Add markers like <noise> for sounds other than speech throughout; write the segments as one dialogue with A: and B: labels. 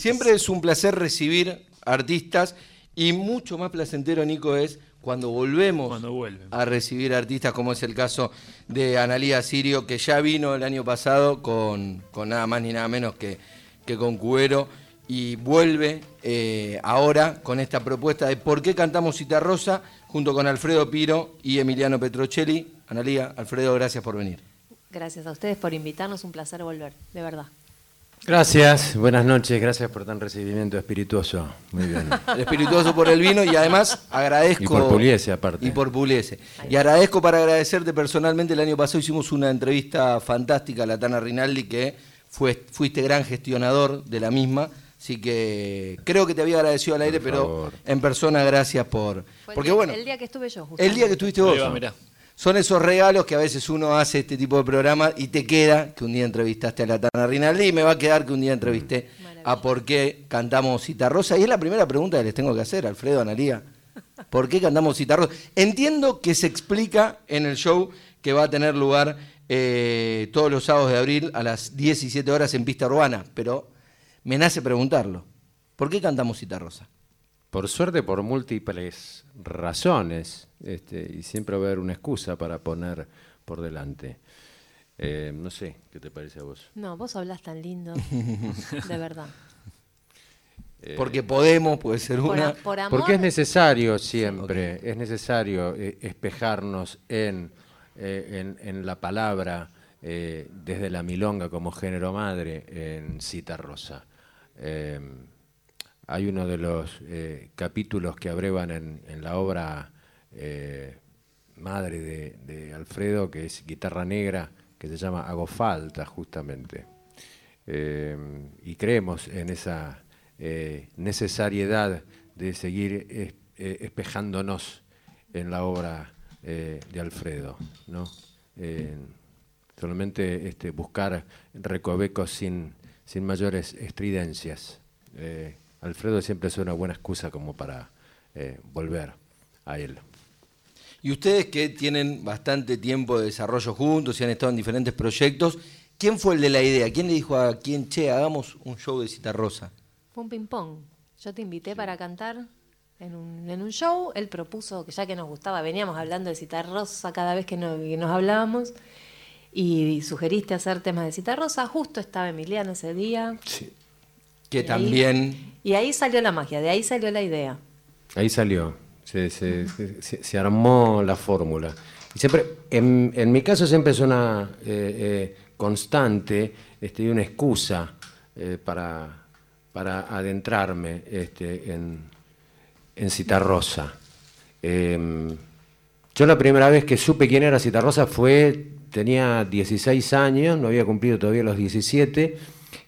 A: Siempre es un placer recibir artistas y mucho más placentero, Nico, es cuando volvemos
B: Cuando
A: a recibir artistas, como es el caso de Analía Sirio, que ya vino el año pasado con, con nada más ni nada menos que, que con Cubero, y vuelve eh, ahora con esta propuesta de por qué cantamos Cita Rosa, junto con Alfredo Piro y Emiliano Petrocelli. Analía, Alfredo, gracias por venir.
C: Gracias a ustedes por invitarnos, un placer volver, de verdad.
D: Gracias, buenas noches, gracias por tan recibimiento espirituoso. Muy bien. <laughs>
A: Espirituoso por el vino y además agradezco.
D: Y por Pugliese, aparte.
A: Y por Pugliese. Y agradezco para agradecerte personalmente. El año pasado hicimos una entrevista fantástica a la Tana Rinaldi, que fue, fuiste gran gestionador de la misma. Así que creo que te había agradecido al aire, pero en persona gracias por.
C: Fue el
A: Porque
C: día-
A: bueno,
C: el día que estuve yo,
A: el día que estuviste vos.
B: Ahí va, mirá.
A: Son esos regalos que a veces uno hace este tipo de programas y te queda que un día entrevistaste a la Tana Rinaldi y me va a quedar que un día entrevisté a por qué cantamos Cita Rosa. Y es la primera pregunta que les tengo que hacer, Alfredo, Analía. ¿Por qué cantamos Cita Rosa? Entiendo que se explica en el show que va a tener lugar eh, todos los sábados de abril a las 17 horas en Pista Urbana, pero me nace preguntarlo. ¿Por qué cantamos Cita Rosa?
D: Por suerte, por múltiples razones, este, y siempre va a haber una excusa para poner por delante. Eh, no sé, ¿qué te parece a vos?
C: No, vos hablas tan lindo, <laughs> de verdad.
D: Eh,
A: Porque podemos, puede ser
C: Por,
A: una.
C: a- por amor,
D: Porque es necesario siempre, es necesario eh, espejarnos en, eh, en, en la palabra eh, desde la milonga como género madre en Cita Rosa. Hay uno de los eh, capítulos que abrevan en, la obra eh, madre de, Alfredo, que es Guitarra Negra, que se llama Hago Falta, justamente. Eh, y creemos en esa necesariedad de seguir es- espejándonos en la obra de Alfredo, ¿no? Solamente este, buscar recovecos sin, sin mayores estridencias. Alfredo siempre es una buena excusa como para eh, volver a él.
A: Y ustedes que tienen bastante tiempo de desarrollo juntos y han estado en diferentes proyectos, ¿quién fue el de la idea? ¿Quién le dijo a quién, che, hagamos un show de Cita Rosa?
C: Fue un ping-pong. Yo te invité para cantar en un, en un show. Él propuso que ya que nos gustaba, veníamos hablando de Cita Rosa cada vez que, no- que nos hablábamos. Y sugeriste hacer temas de Cita Rosa. Justo estaba Emiliano ese día.
A: Que
C: Y ahí-
A: también...
C: Y ahí salió la magia, de ahí salió la idea.
D: Ahí salió, se, se- se- se armó la fórmula. Y siempre, en, en mi caso siempre es una eh, eh, constante este, y una excusa eh, para, para adentrarme este, en, en Citarrosa. Em, yo la primera vez que supe quién era Citarrosa fue, tenía 16 años, no había cumplido todavía los 17,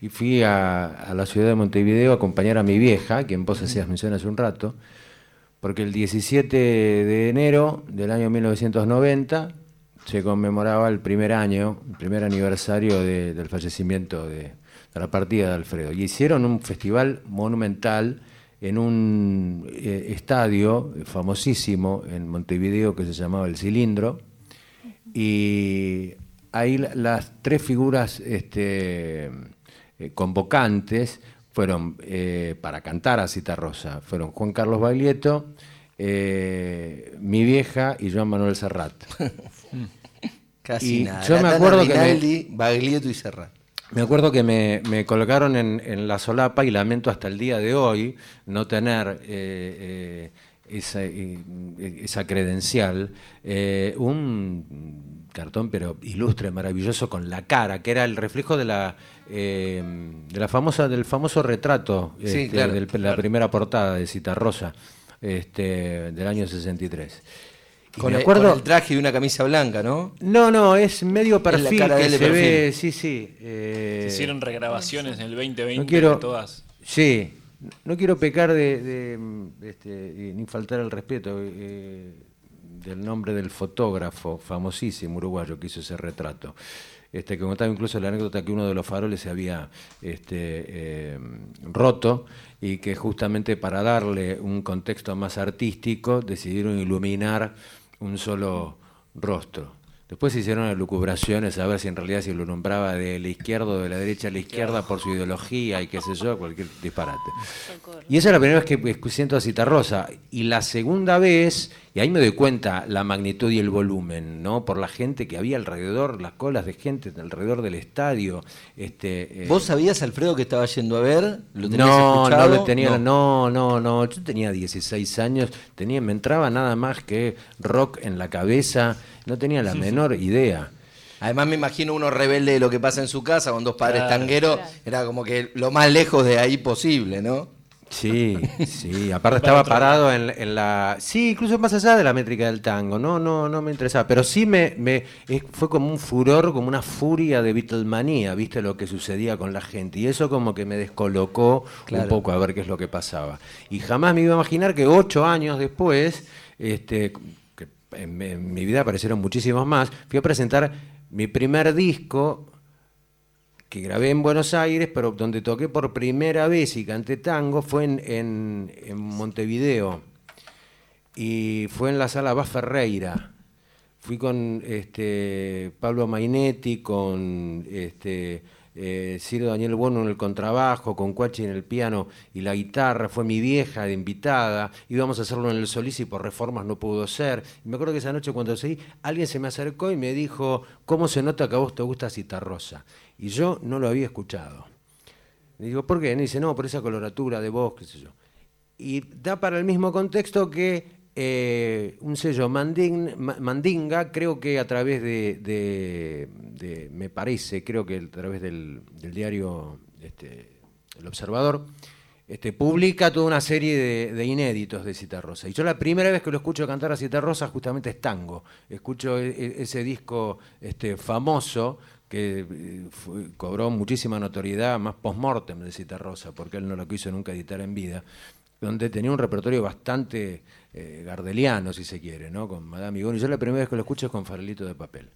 D: y fui a, a la ciudad de Montevideo a acompañar a mi vieja, quien vos hacías mención hace un rato, porque el 17 de enero del año 1990 se conmemoraba el primer año, el primer aniversario de- del fallecimiento de, de la partida de Alfredo. Y hicieron un festival monumental en un eh, estadio famosísimo en Montevideo que se llamaba El Cilindro. Y ahí la- las tres figuras este, eh, convocantes fueron eh, para cantar a Cita Rosa. Fueron Juan Carlos Baglietto, eh, mi vieja y Joan Manuel Serrat. <laughs>
A: Casi
D: Y
A: nada.
D: yo me acuerdo que me-
A: Baglietto y Serrat.
D: Me acuerdo que me, me colocaron en, en la solapa y lamento hasta el día de hoy no tener esa, eh, esa credencial, eh, un cartón pero ilustre, maravilloso con la cara, que era el reflejo de la, eh, de la famosa, del famoso retrato
A: Sí,
D: este,
A: claro,
D: de la
A: claro.
D: primera portada de Cita Rosa este, del año 63. Y
A: Con,
D: me
A: el,
D: acuerdo,
A: con el traje y una camisa blanca, ¿no?
D: no, no, es medio
A: la
D: perfil
A: cara
D: que
A: de
D: se ve, sí, sí. eh,
B: Se hicieron regrabaciones en el 2020
D: no quiero,
B: de todas.
D: Sí, no quiero pecar de, de, este, ni faltar el respeto eh, del nombre del fotógrafo famosísimo uruguayo que hizo ese retrato. Este, que contaba incluso la anécdota que uno de los faroles se había este, eh, roto y que justamente para darle un contexto más artístico decidieron iluminar un solo rostro. Después se hicieron lucubraciones a ver si en realidad si lo nombraba de la izquierda o de la derecha a la izquierda por su ideología y qué sé yo, cualquier disparate. Y esa es la primera vez que siento a Citarrosa. Y la segunda vez, y ahí me doy cuenta la magnitud y el volumen, ¿no? Por la gente que había alrededor, las colas de gente alrededor del estadio. Este,
A: eh, ¿Vos sabías, Alfredo, que estaba yendo a ver?
D: ¿Lo no, no lo tenía, no. no, no, Yo tenía 16 años, tenía, me entraba nada más que rock en la cabeza. No tenía la menor idea.
A: Además me imagino uno rebelde de lo que pasa en su casa con dos padres tangueros, era como que lo más lejos de ahí posible, ¿no?
D: Sí, <laughs> sí, aparte estaba parado en, la... Sí, incluso más allá de la métrica del tango, no, no, no me interesaba, pero sí me, me fue como un furor, como una furia de Beatlemanía, viste lo que sucedía con la gente, y eso como que me descolocó un poco a ver qué es lo que pasaba. Y jamás me iba a imaginar que ocho años después, este, en, mi vida aparecieron muchísimos más, fui a presentar mi primer disco que grabé en Buenos Aires, pero donde toqué por primera vez y canté tango fue en, Montevideo. Y fue en la sala Bas Ferreira. Fui con este, Pablo Mainetti, con este, eh, Ciro Daniel Bono en el contrabajo, con Cuachi en el piano y la guitarra, fue mi vieja de invitada, íbamos a hacerlo en el Solís y por reformas no pudo ser. Y me acuerdo que esa noche cuando seguí, alguien se me acercó y me dijo, ¿cómo se nota que a vos te gusta Citarrosa? Y yo no lo había escuchado. Y digo, ¿por qué? Y dice, no, por esa coloratura de voz, qué sé yo. Y da para el mismo contexto que eh, un sello Mandinga, creo que a través de, me parece, creo que a través del, diario este, El Observador, este, publica toda una serie de, inéditos de Citarrosa. Y yo la primera vez que lo escucho cantar a Citarrosa justamente es tango. Escucho e, e, ese disco este, famoso que eh, cobró muchísima notoriedad, más post-mortem de Citarrosa, porque él no lo quiso nunca editar en vida, donde tenía un repertorio bastante eh, gardeliano, si se quiere, ¿no? con Madame y Yo la primera vez que lo escucho es con Farolito de Papel.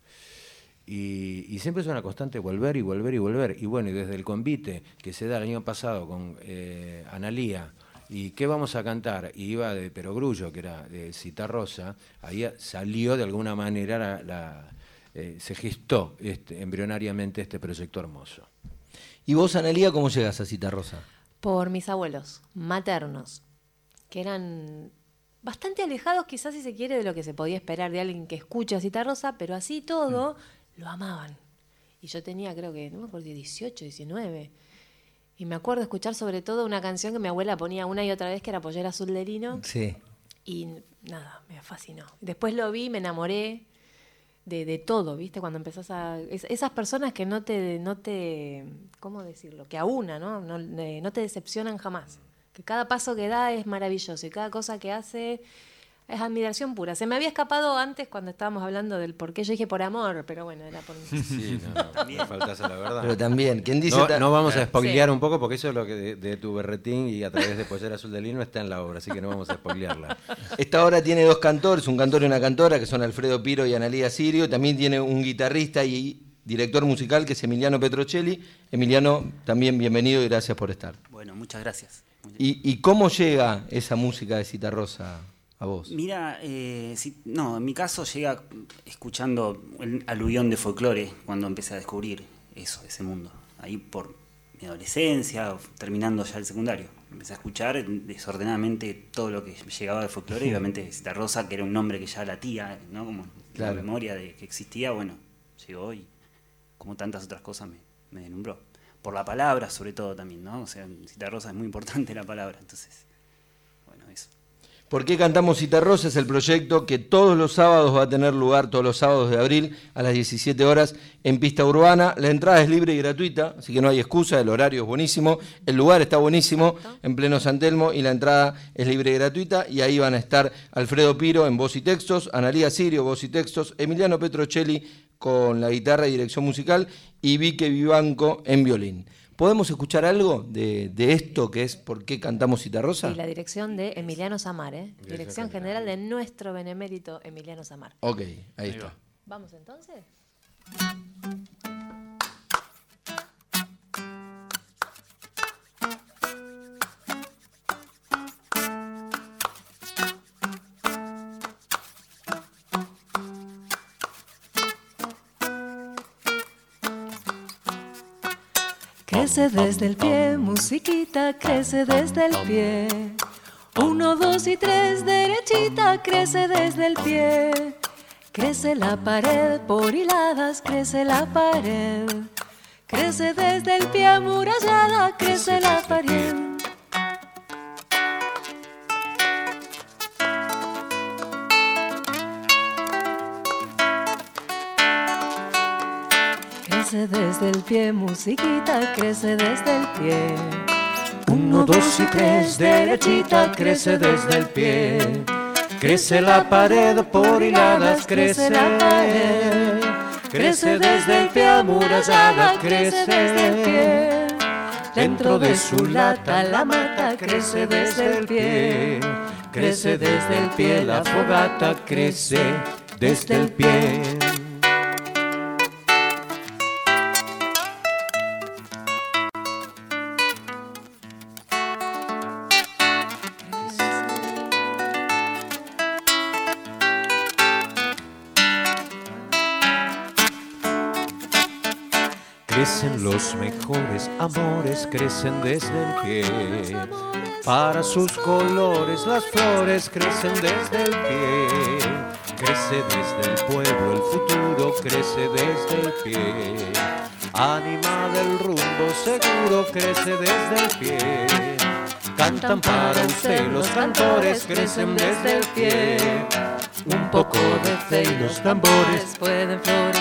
D: Y, siempre es una constante volver y volver y volver. Y bueno, y desde el convite que se da el año pasado con eh, Analía, ¿y qué vamos a cantar? Y iba de Perogrullo, que era de Citarrosa, ahí salió de alguna manera, la, eh, se gestó este, embrionariamente este proyecto hermoso.
A: ¿Y vos, Analía, cómo llegas a Citarrosa?
C: Por mis abuelos maternos, que eran bastante alejados quizás si se quiere de lo que se podía esperar de alguien que escucha Cita Rosa, pero así todo mm. Lo amaban. Y yo tenía creo que, no me acuerdo, 18, 19. Y me acuerdo escuchar sobre todo una canción que mi abuela ponía una y otra vez que era Pollera Azul de Lino.
A: Sí.
C: Y nada, me fascinó. Después lo vi, me enamoré de, de todo, ¿viste? Cuando empezás a... esas personas que no te, no te... ¿Cómo decirlo? Que a una, ¿no? No, no te decepcionan jamás que cada paso que da es maravilloso y cada cosa que hace es admiración pura. Se me había escapado antes cuando estábamos hablando del por qué yo dije por amor, pero bueno, era por... <laughs>
D: Sí, no, no, <laughs> faltase la verdad.
A: Pero también, ¿quién dice...?
D: No, vamos a spoilear un poco porque eso es lo que de, tu berretín y a través de Pollera Azul de Lino está en la obra, así que no vamos a spoilearla. <laughs>
A: Esta obra tiene dos cantores, un cantor y una cantora, que son Alfredo Piro y Analía Sirio. También tiene un guitarrista y director musical que es Emiliano Petrocelli. Emiliano, también bienvenido y gracias por estar.
E: Bueno, muchas gracias.
A: ¿Y, cómo llega esa música de Cita Rosa a vos?
E: Mira, eh, no, en mi caso llega escuchando el aluvión de folclore cuando empecé a descubrir eso, ese mundo. Ahí por mi adolescencia, terminando ya el secundario. Empecé a escuchar desordenadamente todo lo que llegaba de folclore, y <laughs> obviamente Cita Rosa, que era un nombre que ya latía, ¿no? Como la memoria de que existía, bueno, llegó y como tantas otras cosas me, me deslumbró por la palabra sobre todo también, ¿no? O sea, en Citarrosa es muy importante la palabra, entonces.
A: ¿Por qué cantamos Citarrosa? Es el proyecto que todos los sábados va a tener lugar, todos los sábados de abril a las 17 horas en Pista Urbana. La entrada es libre y gratuita, así que no hay excusa, el horario es buenísimo, el lugar está buenísimo, en pleno San Telmo, y la entrada es libre y gratuita, y ahí van a estar Alfredo Piro en voz y textos, Analía Sirio, voz y textos, Emiliano Petrocelli, con la guitarra y dirección musical y Vique Vivanco en violín. ¿Podemos escuchar algo de, esto que es por qué cantamos Citarrosa?
C: Y la dirección de Emiliano Samar, ¿eh? Dirección general de nuestro benemérito Emiliano Samar.
A: Ok, ahí está.
C: ¿Vamos entonces? Crece desde el pie, musiquita, crece desde el pie. Uno, dos y tres, derechita, crece desde el pie. Crece la pared por hiladas, crece la pared. Crece desde el pie amurallada, crece la pared. Crece desde el pie, musiquita, crece desde el pie.
D: Uno, dos y tres, derechita, crece desde el pie. Crece la pared por hiladas, crece la pared. Crece desde el pie amurallada, crece desde el pie. Dentro de su lata la mata crece desde el pie. Crece desde el pie la fogata, crece desde el pie. Los mejores amores, crecen desde el pie. Para sus colores las flores crecen desde el pie. Crece desde el pueblo el futuro, crece desde el pie. Ánima del rumbo seguro, crece desde el pie. Cantan para usted los cantores, crecen desde el pie. Un poco de fe y los tambores
C: pueden florecer.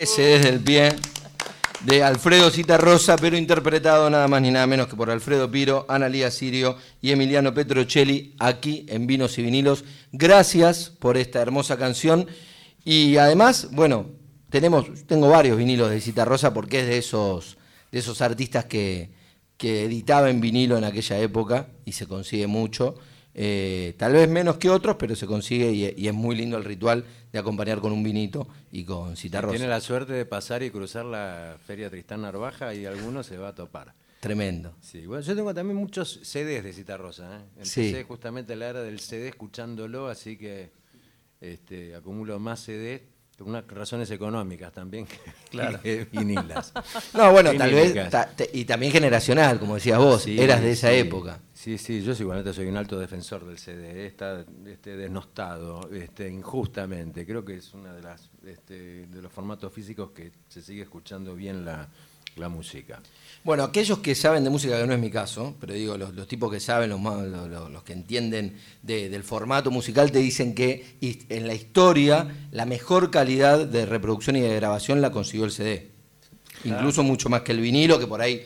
A: Ese desde el pie de Alfredo Citarrosa, pero interpretado nada más ni nada menos que por Alfredo Piro, Analía Sirio y Emiliano Petrocelli, aquí en Vinos y Vinilos. Gracias por esta hermosa canción. Y además, bueno, tenemos, tengo varios vinilos de Citarrosa porque es de esos, de esos artistas que, que editaba en vinilo en aquella época y se consigue mucho. Eh, tal vez menos que otros, pero se consigue y es muy lindo el ritual de acompañar con un vinito y con Citarrosa.
D: Tiene la suerte de pasar y cruzar la Feria Tristán Narvaja y alguno se va a topar.
A: Tremendo.
D: Sí, bueno, yo tengo también muchos CDs de Citarrosa. ¿eh? Empecé
A: Sí.
D: justamente la era del CD escuchándolo, así que este, acumulo más CDs por unas razones económicas también <laughs>
A: Claro.
D: que vinilas. <laughs>
A: No, bueno, tal vez, ta- te- y también generacional, como decías vos,
D: Sí,
A: eras de esa
D: sí.
A: época.
D: Sí, sí, yo sí, igualmente soy un alto defensor del CD, está este, desnostado este, injustamente. Creo que es uno de, las, este, de los formatos físicos que se sigue escuchando bien la, la música.
A: Bueno, aquellos que saben de música, que no es mi caso, pero digo, los, los tipos que saben, los, más- los, los- los que entienden de- del formato musical, te dicen que en la historia la mejor calidad de reproducción y de grabación la consiguió el CD. Incluso mucho más que el vinilo, que por ahí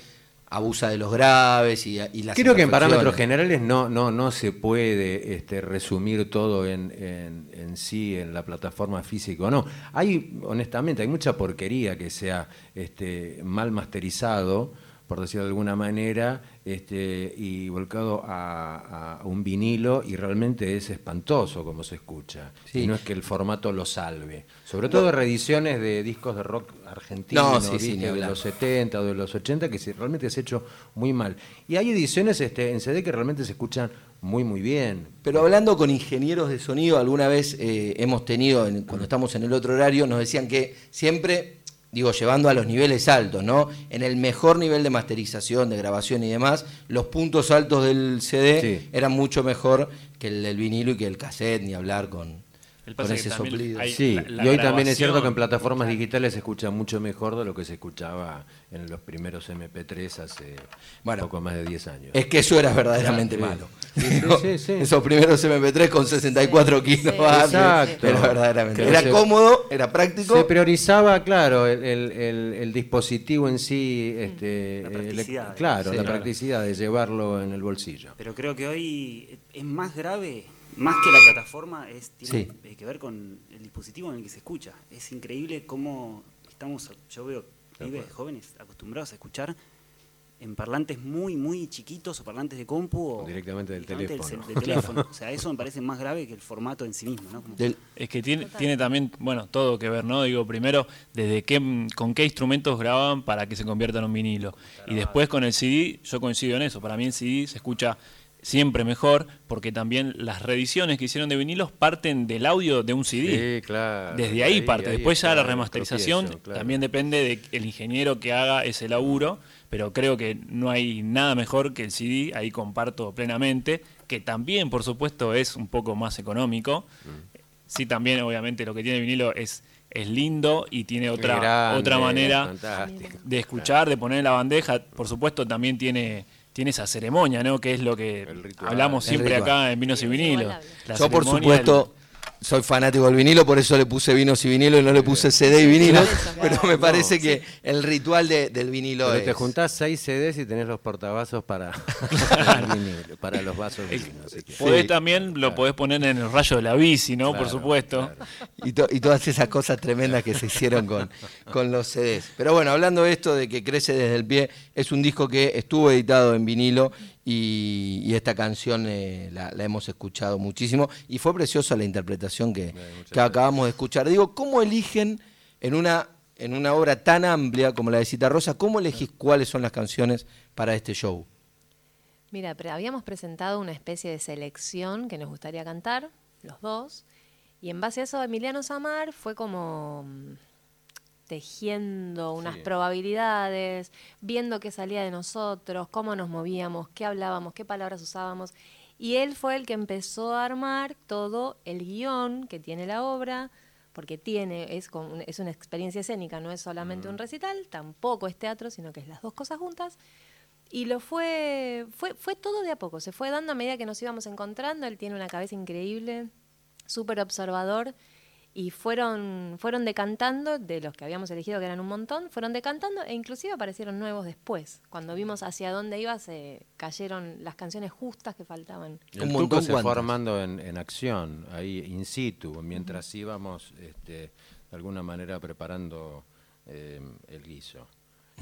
A: abusa de los graves y, y las
D: Creo que en parámetros generales no, no, no se puede este, resumir todo en, en- en sí, en la plataforma física o no. Hay, honestamente, hay mucha porquería que sea este, mal masterizado, por decirlo de alguna manera, este, y volcado a, a un vinilo y realmente es espantoso como se escucha.
A: Sí.
D: Y no es que el formato lo salve. Sobre todo reediciones de discos de rock argentino,
A: No,
D: de los 70 o de los 80 que realmente se ha hecho muy mal. Y hay ediciones este, en CD que realmente se escuchan muy, muy bien.
A: Pero hablando con ingenieros de sonido, alguna vez eh, hemos tenido, en- cuando estamos en el otro horario, nos decían que siempre, digo, llevando a los niveles altos, ¿no? En el mejor nivel de masterización, de grabación y demás, los puntos altos del CD
D: Sí.
A: eran mucho mejor que el del vinilo y que el cassette, ni hablar con,
B: El
A: con ese soplido.
D: Sí,
B: la- la
D: y hoy también es cierto que en plataformas digitales se escucha mucho mejor de lo que se escuchaba en los primeros MP3 hace
A: Bueno,
D: poco más de 10 años.
A: Es que eso era verdaderamente
D: Sí.
A: malo.
D: Sí, sí,
A: ¿no?
D: sí, sí.
A: Esos primeros MP3 con 64
C: Sí,
A: kilos
C: sí.
D: Exacto.
A: Era verdaderamente. Era
D: se-
A: cómodo, era práctico.
D: Se priorizaba, claro, el, el- el- el dispositivo en sí, este,
E: La
D: el-
E: practicidad.
D: claro,
A: Sí,
D: la
A: claro.
D: practicidad de llevarlo en el bolsillo.
E: Pero creo que hoy es más grave, más que la plataforma, es, tiene
A: Sí.
E: eh, que ver con el dispositivo en el que se escucha. Es increíble cómo estamos, yo veo pibes jóvenes acostumbrados a escuchar en parlantes muy, muy chiquitos o parlantes de compu o,
D: O directamente del
E: directamente
D: teléfono.
E: cel- del teléfono. O sea, eso me parece más grave que el formato en sí mismo, ¿no? Como-
A: Del-
B: Es que tiene, tiene también, bueno, todo que ver, ¿no? Digo, primero, desde qué, con qué instrumentos graban para que se convierta en un vinilo. Y después con el CD, yo coincido en eso. Para mí el CD se escucha siempre mejor, porque también las reediciones que hicieron de vinilos parten del audio de un CD.
D: Sí, claro.
B: Desde ahí, parte. Después ya la remasterización
D: claro.
B: también depende del ingeniero que haga ese laburo, pero creo que no hay nada mejor que el CD, ahí comparto plenamente, que también, por supuesto, es un poco más económico.
D: Mm.
B: Sí, también, obviamente, lo que tiene el vinilo es, es lindo y tiene otra,
D: grande,
B: otra manera
D: fantástico.
B: de escuchar, de poner en la bandeja. Por supuesto, también tiene, tiene esa ceremonia, ¿no? Que es lo que hablamos siempre acá en Vinos y Vinilos.
A: Yo, por supuesto, soy fanático del vinilo, por eso le puse vinos y vinilo y no le puse CD y vinilo. Pero me parece que el ritual de- del vinilo
D: Pero
A: es.
D: te juntás seis CDs y tenés los portavasos para, <laughs> vinilo, para los vasos de vino.
B: Podés
A: Sí,
B: también, lo podés poner en el rayo de la bici, ¿no? por supuesto.
D: claro.
A: Y, to- y todas esas cosas tremendas que se hicieron con, con los CDs. Pero bueno, hablando de esto de que crece desde el pie, es un disco que estuvo editado en vinilo y, y esta canción eh, la, la hemos escuchado muchísimo y fue preciosa la interpretación que, que acabamos de escuchar. Digo, ¿cómo eligen en una, en una obra tan amplia como la de Cita Rosa, cómo elegís cuáles son las canciones para este show?
C: Mira, pre- habíamos presentado una especie de selección que nos gustaría cantar, los dos, y en base a eso Emiliano Samar fue como mm, tejiendo unas
D: Sí.
C: probabilidades, viendo qué salía de nosotros, cómo nos movíamos, qué hablábamos, qué palabras usábamos, y él fue el que empezó a armar todo el guion que tiene la obra, porque tiene, es, con- es una experiencia escénica, no es solamente un recital, tampoco es teatro, sino que es las dos cosas juntas. Y lo fue, fue, fue todo de a poco, se fue dando a medida que nos íbamos encontrando. Él tiene una cabeza increíble, súper observador, y fueron, fueron decantando, de los que habíamos elegido, que eran un montón, fueron decantando e inclusive aparecieron nuevos después. Cuando vimos hacia dónde iba, se cayeron las canciones justas que faltaban.
D: El
A: Un montón,
D: se fue armando en, en acción, ahí in situ, mientras íbamos este, de alguna manera preparando eh, el guiso.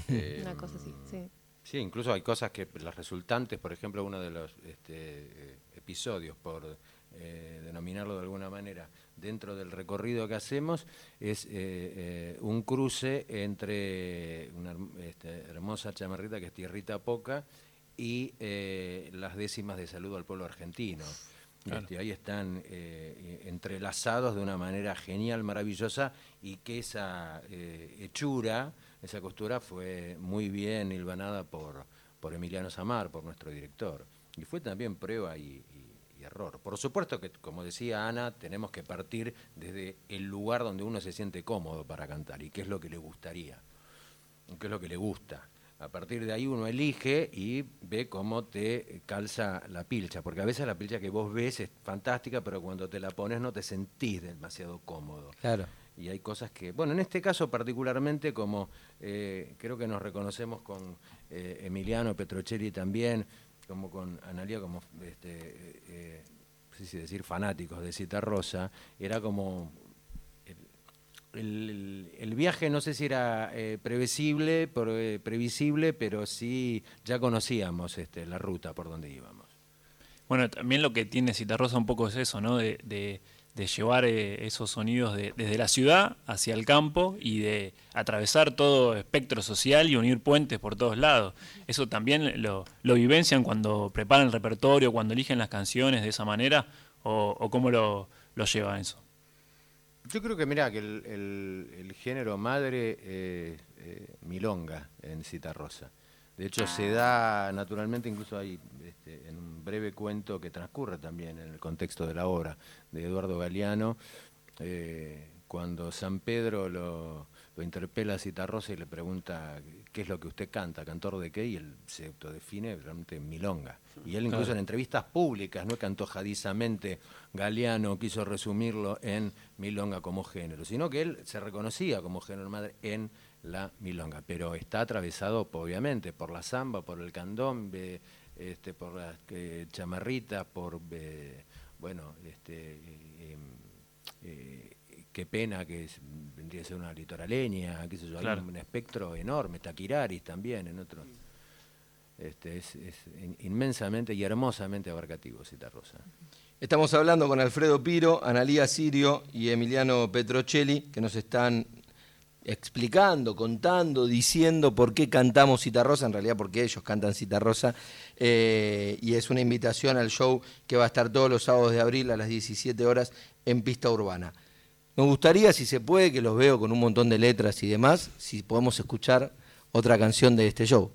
D: Eh, <laughs>
C: Una cosa así, sí.
D: Sí, incluso hay cosas que las resultantes, por ejemplo, uno de los este, eh, episodios, por eh, denominarlo de alguna manera, dentro del recorrido que hacemos, es eh, eh, un cruce entre una este, hermosa chamarrita que es Tierrita Poca y las décimas de saludo al pueblo argentino. Este, ahí están entrelazados de una manera genial, maravillosa, y que esa hechura, esa costura fue muy bien hilvanada por, por Emiliano Samar, por nuestro director. Y fue también prueba y, y- error. Por supuesto que, como decía Ana, tenemos que partir desde el lugar donde uno se siente cómodo para cantar y qué es lo que le gustaría, qué es lo que le gusta. A partir de ahí uno elige y ve cómo te calza la pilcha, porque a veces la pilcha que vos ves es fantástica, pero cuando te la pones no te sentís demasiado cómodo.
A: Claro.
D: Y hay cosas que, bueno, en este caso particularmente, como eh, creo que nos reconocemos con eh, Emiliano Petrocelli también, como con Analia, como, este, no sé si decir fanáticos de Cita Rosa, era como el, el- viaje no sé si era eh, previsible, eh, previsible, pero sí ya conocíamos este, la ruta por donde íbamos.
B: Bueno, también lo que tiene Citarrosa un poco es eso, ¿no? De- de llevar eh, esos sonidos de- desde la ciudad hacia el campo y de atravesar todo espectro social y unir puentes por todos lados. Eso también lo, lo vivencian cuando preparan el repertorio, cuando eligen las canciones de esa manera, o, o cómo lo, lo llevan eso.
D: Yo creo que, mira, que el, el- el género madre eh, eh, milonga en Cita Rosa. De hecho, se da naturalmente, incluso hay este, en un breve cuento que transcurre también en el contexto de la obra de Eduardo Galeano, eh, cuando San Pedro lo, lo interpela a Cita Rosa y le pregunta qué es lo que usted canta, cantor de qué, y él se autodefine realmente milonga. Y él incluso en entrevistas públicas, no es que antojadizamente Galeano quiso resumirlo en milonga como género, sino que él se reconocía como género madre en la milonga, pero está atravesado obviamente por la samba, por el candombe, este, por las eh, chamarritas, por, eh, bueno, este, eh, eh, qué pena que es- vendría a ser una litoraleña, qué sé yo, hay un espectro enorme, Taquiraris también en otros.
F: Este, es, es inmensamente y hermosamente abarcativo Citarrosa.
A: Estamos hablando con Alfredo Piro, Analía Sirio y Emiliano Petrocelli, que nos están explicando, contando, diciendo por qué cantamos Citarrosa, en realidad porque ellos cantan Citarrosa, eh, y es una invitación al show que va a estar todos los sábados de abril a las 17 horas en Pista Urbana. Me gustaría, si se puede, que los veo con un montón de letras y demás, si podemos escuchar otra canción de este show.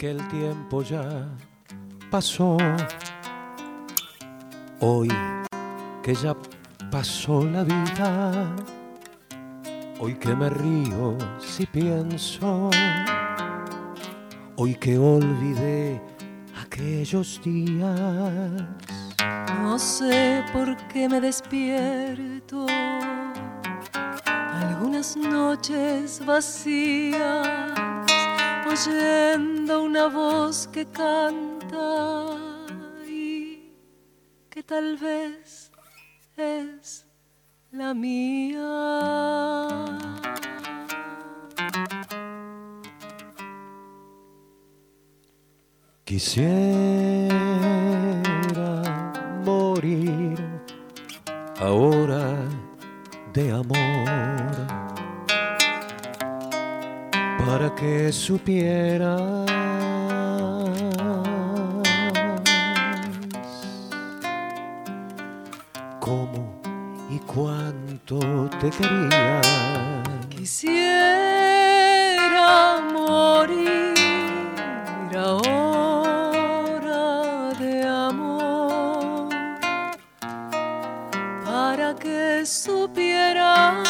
D: Que el tiempo ya pasó, hoy que ya pasó la vida, hoy que me río si pienso, hoy que olvidé aquellos días.
C: No sé por qué me despierto algunas noches vacías oyendo una voz que canta y que tal vez es la mía.
D: Quisiera morir ahora de amor para que supieras cómo y cuánto te quería.
C: Quisiera morir ahora de amor para que supieras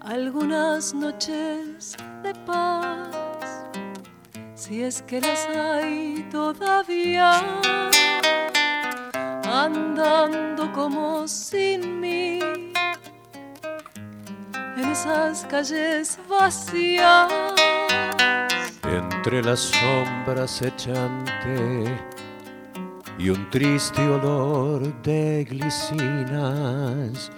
C: algunas noches de paz, si es que las hay todavía, andando como sin mí en esas calles vacías.
D: Entre las sombras echante y un triste olor de glicinas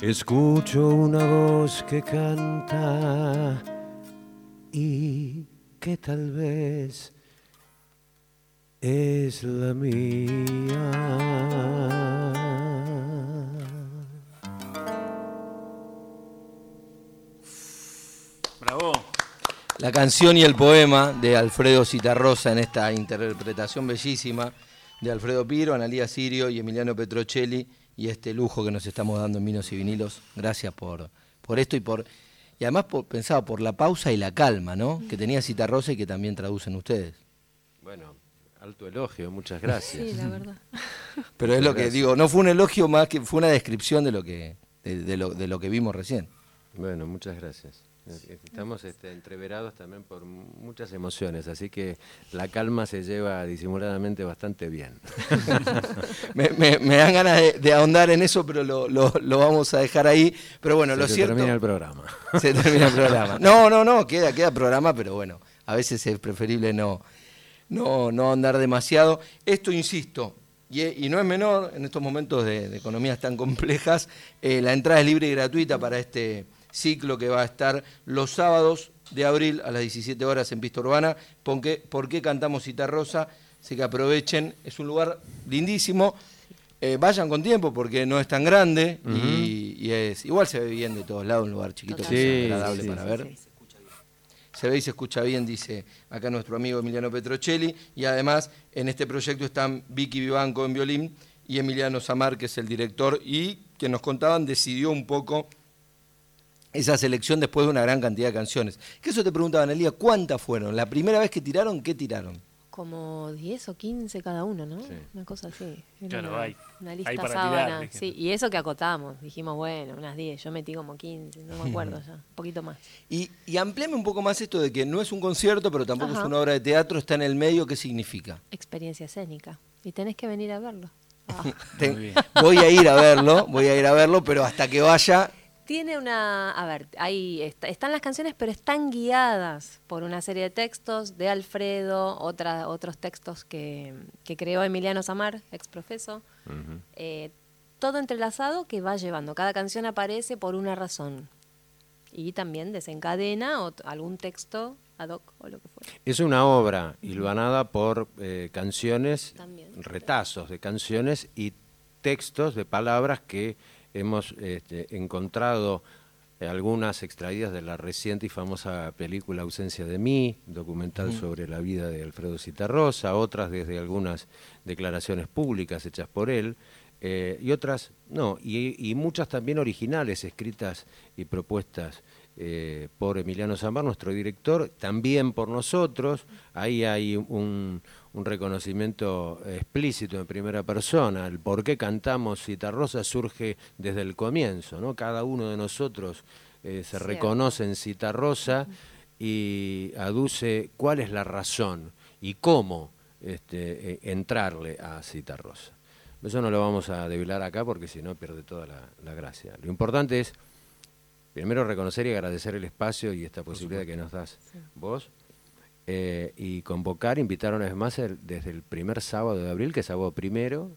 D: escucho una voz que canta y que tal vez es la mía.
B: Bravo.
A: La canción y el poema de Alfredo Citarrosa en esta interpretación bellísima de Alfredo Piro, Analía Sirio y Emiliano Petrocelli y este lujo que nos estamos dando en Vinos y Vinilos. Gracias por, por esto y por y además por, pensaba por la pausa y la calma, ¿no? Que tenía Citarrosa y que también traducen ustedes.
F: Bueno, alto elogio, muchas gracias.
G: Sí, la verdad.
A: Pero es lo que
F: Gracias.
A: digo, no fue un elogio más que fue una descripción de lo que de, de lo, de lo que vimos recién.
F: Bueno, muchas gracias. Estamos este, entreverados también por muchas emociones, así que la calma se lleva disimuladamente bastante bien. <laughs>
A: me, me- me dan ganas de, de ahondar en eso, pero lo, lo- lo vamos a dejar ahí. Pero bueno,
F: Se
A: lo cierto.
F: termina el programa. <laughs>
A: Se termina el programa. <laughs> No, no, no, queda, queda programa, pero bueno, a veces es preferible no, no, no andar demasiado. Esto, insisto, y, y no es menor en estos momentos de, de economías tan complejas, eh, la entrada es libre y gratuita para este ciclo que va a estar los sábados de abril a las 17 horas en Pista Urbana. ¿Por qué, por qué cantamos Cita Rosa? Así que aprovechen, es un lugar lindísimo. Eh, vayan con tiempo porque no es tan grande y, y es igual se ve bien de todos lados, un lugar chiquito que
F: Sí,
A: es agradable
F: sí,
A: para
F: sí,
A: ver. Se ve y se escucha bien, dice acá nuestro amigo Emiliano Petrocelli. Y además en este proyecto están Vicky Vivanco en violín y Emiliano Samar, que es el director, y que nos contaban, decidió un poco esa selección después de una gran cantidad de canciones. Que eso te preguntaba, Analia, ¿cuántas fueron? ¿La primera vez que tiraron, qué tiraron?
C: como 10 o 15 cada uno, ¿no?
D: Sí.
C: Una cosa así. Era
B: Claro,
C: una,
B: hay.
C: una
B: Hay
C: lista
B: para
C: sábana.
B: tirar,
C: sí, y eso que acotamos. Dijimos, bueno, unas 10. Yo metí como 15, no me <laughs> acuerdo ya. Un poquito más.
A: Y, y amplíame un poco más esto de que no es un concierto, pero tampoco
C: Ajá.
A: es una obra de teatro, está en el medio, ¿qué significa?
C: Experiencia escénica. Y tenés que venir a verlo. <laughs> Ah.
A: Voy a ir a verlo, voy a ir a verlo, pero hasta que vaya,
C: Tiene una, a ver, ahí está- están las canciones, pero están guiadas por una serie de textos de Alfredo, otra, otros textos que, que creó Emiliano Samar, ex profeso. Eh, todo entrelazado que va llevando. Cada canción aparece por una razón. Y también desencadena ot- algún texto ad hoc o lo que fuera.
D: Es una obra hilvanada por eh, canciones,
C: También.
D: retazos de canciones y textos de palabras que hemos este, encontrado algunas extraídas de la reciente y famosa película Ausencia de mí, documental sobre la vida de Alfredo Citarrosa, otras desde algunas declaraciones públicas hechas por él, eh, y otras no, y, y muchas también originales, escritas y propuestas eh, por Emiliano Zambar, nuestro director, también por nosotros. Ahí hay un, un reconocimiento explícito en primera persona. El por qué cantamos Citarrosa surge desde el comienzo, ¿no? Cada uno de nosotros eh, se
C: Cierto.
D: reconoce en Citarrosa y aduce cuál es la razón y cómo este, eh, entrarle a Citarrosa. Eso no lo vamos a develar acá porque si no pierde toda la, la gracia. Lo importante es primero reconocer y agradecer el espacio y esta posibilidad que nos das vos. eh, y convocar, invitar una vez más el- desde el primer sábado de abril, que es sábado primero.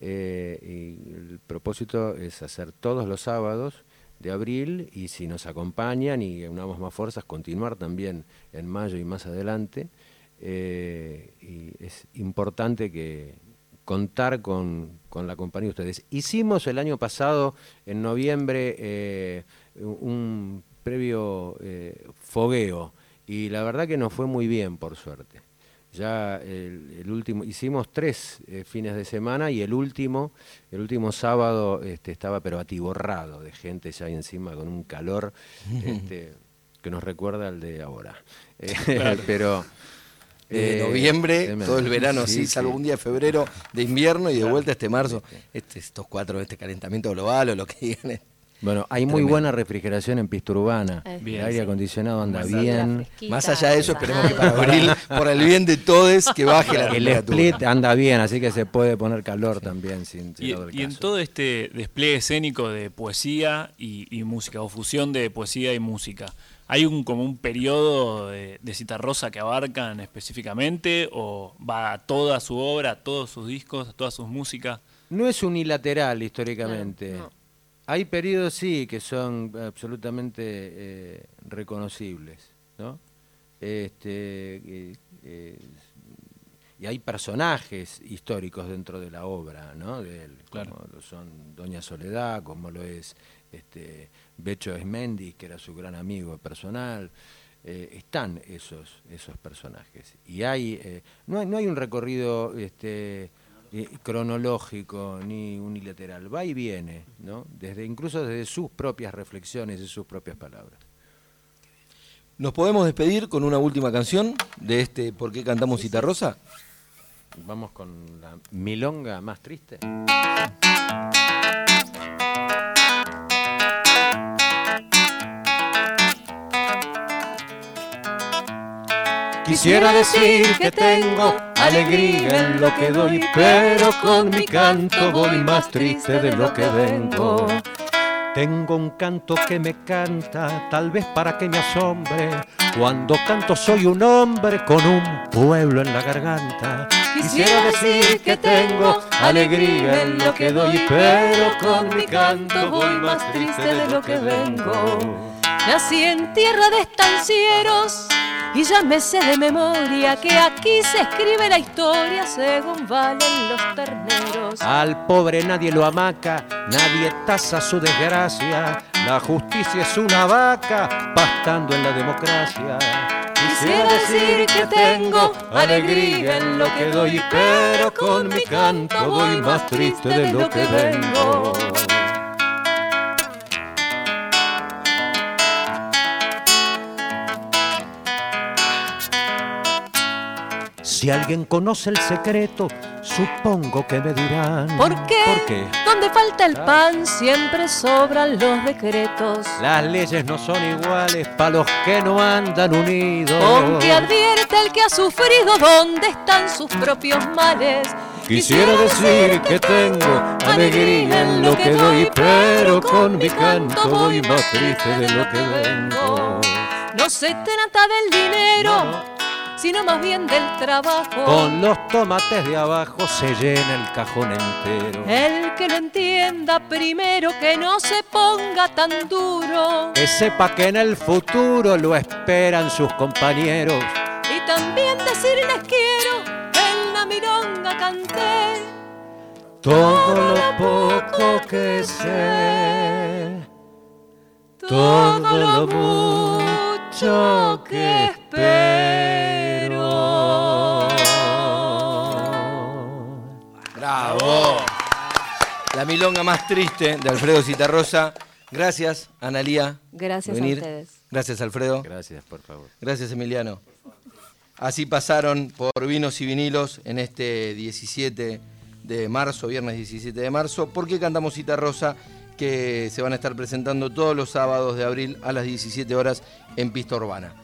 D: eh, y el propósito es hacer todos los sábados de abril y si nos acompañan y unamos más fuerzas, continuar también en mayo y más adelante. eh, y es importante que contar con, con la compañía de ustedes. Hicimos el año pasado, en noviembre, un previo eh, fogueo y la verdad que nos fue muy bien, por suerte. Ya el, el último, hicimos tres eh, fines de semana y el último, el último sábado este, estaba pero atiborrado de gente ya ahí encima con un calor <laughs> este, que nos recuerda al de ahora. <laughs> Eh, pero
A: de
D: eh,
A: noviembre, todo el verano, sí,
D: Sí,
A: salvo
D: sí.
A: un día de febrero de invierno y de vuelta este marzo. Este, estos cuatro, este calentamiento global o lo que digan.
D: Bueno, hay muy
A: Tremendo.
D: buena refrigeración en pista urbana.
B: Bien.
D: El aire acondicionado anda
C: Temperatura
D: bien.
A: Más allá de eso, esperemos que para abril, por el bien de todos, que baje la <laughs>
D: El
A: temperatura.
D: split anda bien, así que se puede poner calor también sin, sin
B: Y, en todo este despliegue escénico de poesía y, y música, o fusión de poesía y música, ¿hay un como un periodo de, de Citarrosa que abarcan específicamente? ¿O va a toda su obra, a todos sus discos, a todas sus músicas?
D: No es unilateral históricamente.
C: No.
D: Hay periodos, sí, que son absolutamente eh, reconocibles, ¿no? Este, eh, eh, y hay personajes históricos dentro de la obra, ¿no? De él,
B: Claro.
D: como lo son Doña Soledad, como lo es este, Becho Esmendis, que era su gran amigo personal. Eh, están esos, esos personajes. Y hay, eh, no hay, no hay un recorrido este, eh, cronológico ni unilateral, va y viene, ¿no? Desde, incluso desde sus propias reflexiones y sus propias palabras.
A: ¿Nos podemos despedir con una última canción de este ¿Por qué cantamos Citarrosa?
D: Vamos con la milonga más triste.
H: Quisiera decir que tengo alegría en lo que doy, pero con mi canto voy más triste de lo que vengo. Tengo un canto que me canta, tal vez para que me asombre. Cuando canto soy un hombre con un pueblo en la garganta. Quisiera decir que tengo alegría en lo que doy, pero con mi canto voy más triste de lo que vengo.
I: Nací en tierra de estancieros y ya me sé de memoria que aquí se escribe la historia según valen los terneros.
H: Al pobre nadie lo amaca, nadie tasa su desgracia. La justicia es una vaca pastando en la democracia.
I: Quisiera decir que tengo alegría en lo que doy, pero con mi canto voy más triste de lo que vengo.
D: Si alguien conoce el secreto, supongo que me dirán.
C: ¿Por qué?
D: ¿Por qué?
C: Donde falta el pan siempre sobran los decretos.
D: Las leyes no son iguales para los que no andan unidos.
C: Con que advierte el que ha sufrido dónde están sus propios males.
D: Quisiera decir que tengo alegría en lo que doy, pero con mi canto voy más triste de lo que vengo.
C: No se trata del dinero, sino más bien del trabajo.
D: Con los tomates de abajo se llena el cajón entero.
C: El que lo entienda primero, que no se ponga tan duro.
D: Que sepa que en el futuro lo esperan sus compañeros.
C: Y también decirles quiero que en la milonga canté.
D: Todo lo poco que sé, todo lo mucho que espero.
A: ¡Bravo! La milonga más triste de Alfredo Citarrosa. Gracias, Analía.
J: Gracias
A: por
J: a
A: venir.
J: ustedes.
A: Gracias, Alfredo.
K: Gracias, por favor.
A: Gracias, Emiliano. Así pasaron por vinos y vinilos en este 17 de marzo, viernes 17 de marzo, porque cantamos Cita Rosa, que se van a estar presentando todos los sábados de abril a las 17 horas en Pista Urbana.